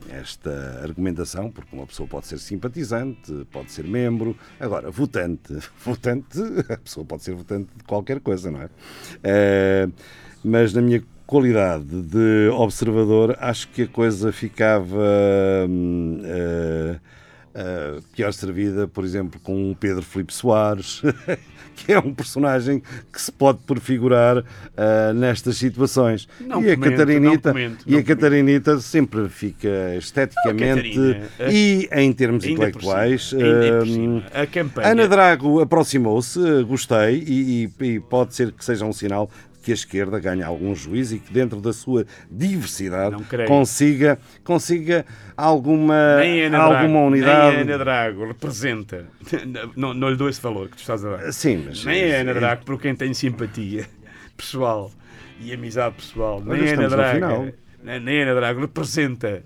esta argumentação, porque uma pessoa pode ser simpatizante, pode ser membro. Agora, votante, votante, a pessoa pode ser votante de qualquer coisa, não é? Eh, mas na minha qualidade de observador, acho que a coisa ficava eh, eh, pior servida, por exemplo, com o Pedro Filipe Soares, que é um personagem que se pode prefigurar eh, nestas situações. Não e a comento, Catarinita, não comento, e a Catarinita sempre fica esteticamente Não, a a- e em termos intelectuais. cima, cima. A campanha. Ana Drago aproximou-se, gostei, e, e- e pode ser que seja um sinal que a esquerda ganhe algum juízo e que dentro da sua diversidade consiga, consiga alguma, alguma unidade. Nem a Ana Drago representa. Não, não lhe dou esse valor que tu estás a dar. Sim, mas Nem a Ana Drago, por quem tem simpatia pessoal e amizade pessoal, nem a Ana Drago, nem nem a Ana Drago representa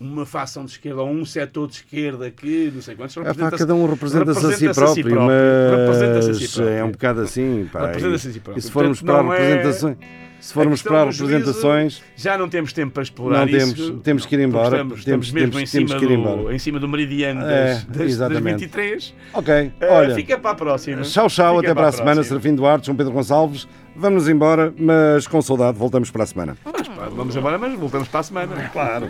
uma facção de esquerda ou um setor de esquerda que não sei quantos É, representa- cada um representa-se a si próprio, Representa-se a si mas próprio. é um bocado assim. Pá, a si e, e se formos Portanto, para é- representações, se formos para do representações, já não temos tempo para explorar Não temos, isso. temos que ir embora, Estamos, temos- estamos mesmo temos- em, cima temos que ir do, embora. em cima do meridiano É, das, das, das exatamente. 23. ok, Eh, olha. fica para a próxima. Tchau, tchau, Fica até para a semana, próxima. Serafim Duarte, João Pedro Gonçalves. Vamos embora, mas com saudade, voltamos para a semana. Mas, pá, vamos embora, mas voltamos para a semana. Claro.